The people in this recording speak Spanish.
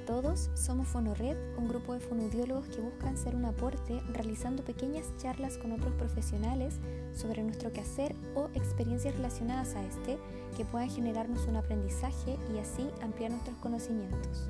todos, somos Fonored, un grupo de fonoaudiólogos que buscan ser un aporte realizando pequeñas charlas con otros profesionales sobre nuestro quehacer o experiencias relacionadas a este que puedan generarnos un aprendizaje y así ampliar nuestros conocimientos.